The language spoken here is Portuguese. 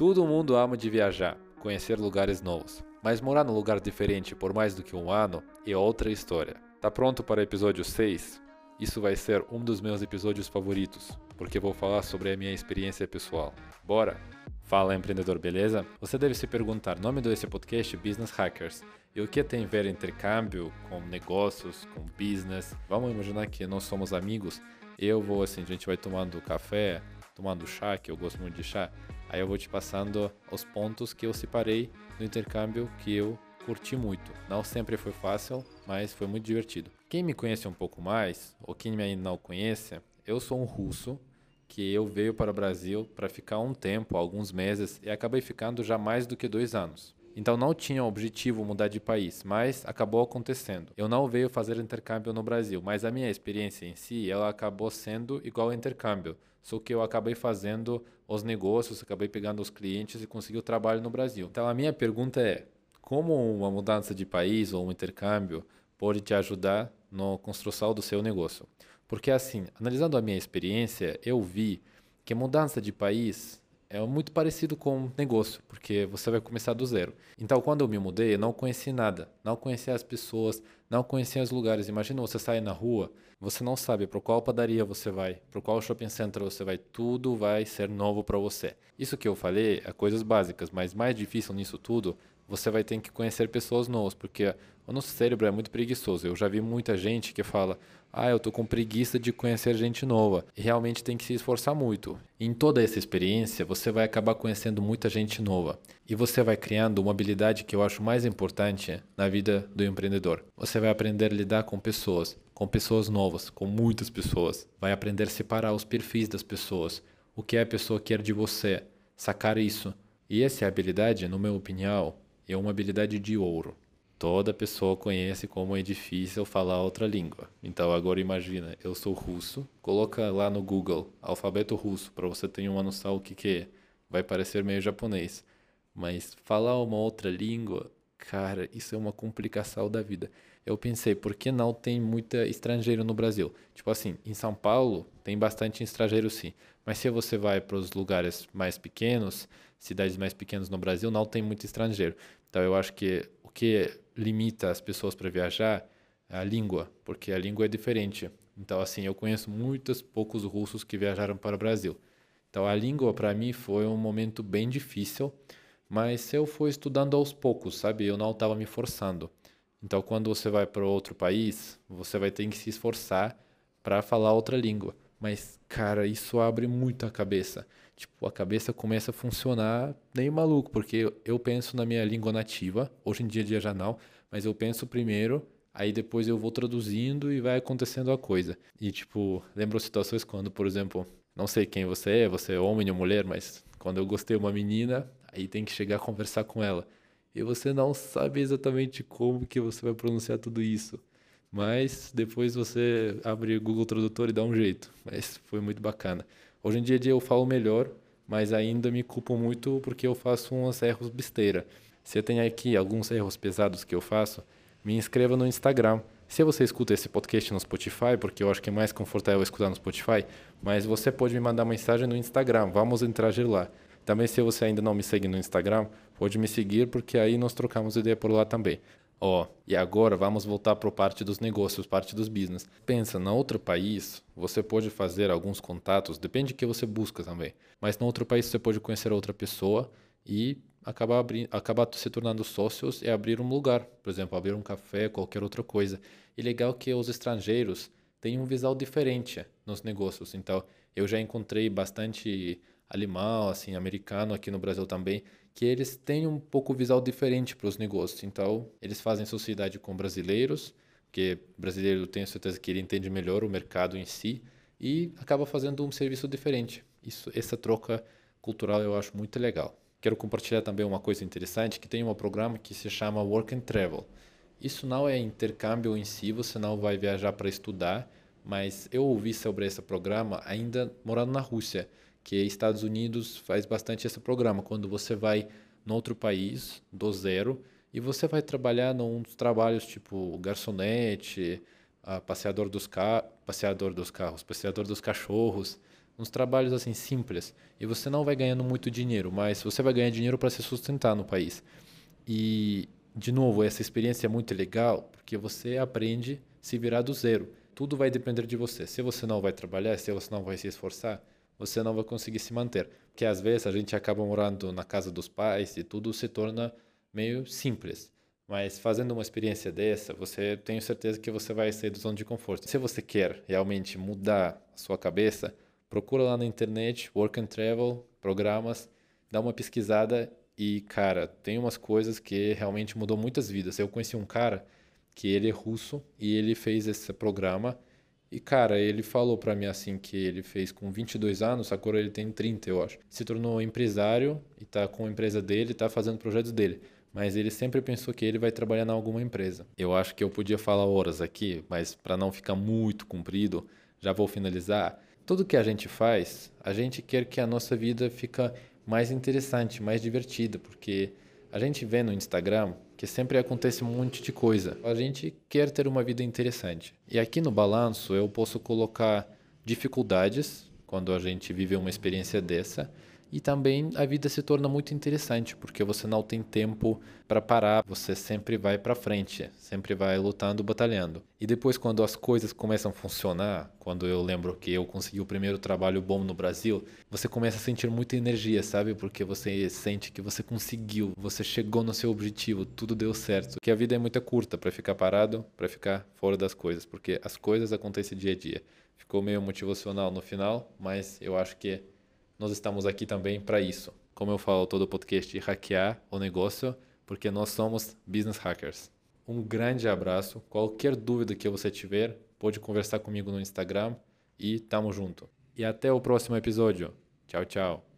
Todo mundo ama de viajar, conhecer lugares novos. Mas morar num lugar diferente por mais do que um ano é outra história. Tá pronto para o episódio 6? Isso vai ser um dos meus episódios favoritos, porque vou falar sobre a minha experiência pessoal. Bora! Fala empreendedor, beleza? Você deve se perguntar, nome desse podcast Business Hackers. E o que tem a ver intercâmbio com negócios, com business? Vamos imaginar que nós somos amigos. Eu vou assim, a gente vai tomando café, tomando chá, que eu gosto muito de chá. Aí eu vou te passando os pontos que eu separei no intercâmbio que eu curti muito. Não sempre foi fácil, mas foi muito divertido. Quem me conhece um pouco mais, ou quem me ainda não conhece, eu sou um russo que eu veio para o Brasil para ficar um tempo, alguns meses, e acabei ficando já mais do que dois anos. Então não tinha objetivo mudar de país, mas acabou acontecendo. Eu não veio fazer intercâmbio no Brasil, mas a minha experiência em si, ela acabou sendo igual ao intercâmbio. Só que eu acabei fazendo os negócios, acabei pegando os clientes e consegui o trabalho no Brasil. Então a minha pergunta é: como uma mudança de país ou um intercâmbio pode te ajudar na construção do seu negócio? Porque assim, analisando a minha experiência, eu vi que mudança de país é muito parecido com negócio, porque você vai começar do zero. Então, quando eu me mudei, eu não conheci nada, não conhecia as pessoas, não conhecia os lugares. Imagina você sair na rua, você não sabe para qual padaria você vai, para qual shopping center você vai, tudo vai ser novo para você. Isso que eu falei é coisas básicas, mas mais difícil nisso tudo, você vai ter que conhecer pessoas novas, porque o nosso cérebro é muito preguiçoso. Eu já vi muita gente que fala: ah, eu tô com preguiça de conhecer gente nova. E realmente tem que se esforçar muito. Em toda essa experiência, você vai acabar conhecendo muita gente nova. E você vai criando uma habilidade que eu acho mais importante na vida do empreendedor. Você vai aprender a lidar com pessoas, com pessoas novas, com muitas pessoas. Vai aprender a separar os perfis das pessoas, o que a pessoa quer de você, sacar isso. E essa habilidade, no meu opinião, é uma habilidade de ouro toda pessoa conhece como é difícil falar outra língua. Então agora imagina, eu sou russo, coloca lá no Google alfabeto russo para você ter uma noção o que que é. Vai parecer meio japonês, mas falar uma outra língua, cara, isso é uma complicação da vida. Eu pensei, por que não tem muita estrangeiro no Brasil? Tipo assim, em São Paulo tem bastante estrangeiro sim, mas se você vai para os lugares mais pequenos, cidades mais pequenas no Brasil, não tem muito estrangeiro. Então eu acho que o que limita as pessoas para viajar é a língua, porque a língua é diferente. Então, assim, eu conheço muitos poucos russos que viajaram para o Brasil. Então, a língua para mim foi um momento bem difícil, mas eu fui estudando aos poucos, sabe? Eu não estava me forçando. Então, quando você vai para outro país, você vai ter que se esforçar para falar outra língua. Mas, cara, isso abre muito a cabeça. Tipo, a cabeça começa a funcionar nem maluco, porque eu penso na minha língua nativa, hoje em dia, dia já não, mas eu penso primeiro, aí depois eu vou traduzindo e vai acontecendo a coisa. E, tipo, lembro situações quando, por exemplo, não sei quem você é, você é homem ou mulher, mas quando eu gostei de uma menina, aí tem que chegar a conversar com ela. E você não sabe exatamente como que você vai pronunciar tudo isso. Mas depois você abre o Google Tradutor e dá um jeito. Mas foi muito bacana. Hoje em dia eu falo melhor, mas ainda me culpo muito porque eu faço uns erros besteira. Se eu tenho aqui alguns erros pesados que eu faço, me inscreva no Instagram. Se você escuta esse podcast no Spotify, porque eu acho que é mais confortável escutar no Spotify, mas você pode me mandar mensagem no Instagram, vamos interagir lá. Também se você ainda não me segue no Instagram, pode me seguir porque aí nós trocamos ideia por lá também. Ó, oh, e agora vamos voltar para a parte dos negócios, parte dos business. Pensa, na outro país, você pode fazer alguns contatos, depende do que você busca também. Mas no outro país você pode conhecer outra pessoa e acabar, abrir, acabar se tornando sócios e abrir um lugar. Por exemplo, abrir um café, qualquer outra coisa. E legal que os estrangeiros têm um visual diferente nos negócios. Então, eu já encontrei bastante alemão, assim, americano aqui no Brasil também, que eles têm um pouco visual diferente para os negócios. Então, eles fazem sociedade com brasileiros, que brasileiro tenho certeza que ele entende melhor o mercado em si e acaba fazendo um serviço diferente. Isso, essa troca cultural eu acho muito legal. Quero compartilhar também uma coisa interessante, que tem um programa que se chama Work and Travel. Isso não é intercâmbio em si, você não vai viajar para estudar, mas eu ouvi sobre esse programa ainda morando na Rússia que Estados Unidos faz bastante esse programa, quando você vai em outro país, do zero, e você vai trabalhar num trabalhos tipo garçonete, passeador dos, ca... passeador dos carros, passeador dos cachorros, uns trabalhos assim simples e você não vai ganhando muito dinheiro, mas você vai ganhar dinheiro para se sustentar no país. E de novo, essa experiência é muito legal porque você aprende a se virar do zero. Tudo vai depender de você. Se você não vai trabalhar, se você não vai se esforçar, você não vai conseguir se manter. Porque às vezes a gente acaba morando na casa dos pais e tudo se torna meio simples. Mas fazendo uma experiência dessa, você tenho certeza que você vai sair da zona de conforto. Se você quer realmente mudar a sua cabeça, procura lá na internet, Work and Travel, programas, dá uma pesquisada e, cara, tem umas coisas que realmente mudou muitas vidas. Eu conheci um cara que ele é russo e ele fez esse programa e, cara, ele falou para mim assim que ele fez com 22 anos, agora ele tem 30, eu acho. Se tornou empresário e tá com a empresa dele, tá fazendo projetos dele. Mas ele sempre pensou que ele vai trabalhar em alguma empresa. Eu acho que eu podia falar horas aqui, mas para não ficar muito comprido, já vou finalizar. Tudo que a gente faz, a gente quer que a nossa vida fica mais interessante, mais divertida, porque a gente vê no Instagram que sempre acontece um monte de coisa. A gente quer ter uma vida interessante. E aqui no balanço eu posso colocar dificuldades quando a gente vive uma experiência dessa e também a vida se torna muito interessante, porque você não tem tempo para parar, você sempre vai para frente, sempre vai lutando, batalhando. E depois quando as coisas começam a funcionar, quando eu lembro que eu consegui o primeiro trabalho bom no Brasil, você começa a sentir muita energia, sabe? Porque você sente que você conseguiu, você chegou no seu objetivo, tudo deu certo. Que a vida é muito curta para ficar parado, para ficar fora das coisas, porque as coisas acontecem dia a dia. Ficou meio motivacional no final, mas eu acho que nós estamos aqui também para isso. Como eu falo todo o podcast, hackear o negócio, porque nós somos business hackers. Um grande abraço. Qualquer dúvida que você tiver, pode conversar comigo no Instagram e tamo junto. E até o próximo episódio. Tchau, tchau.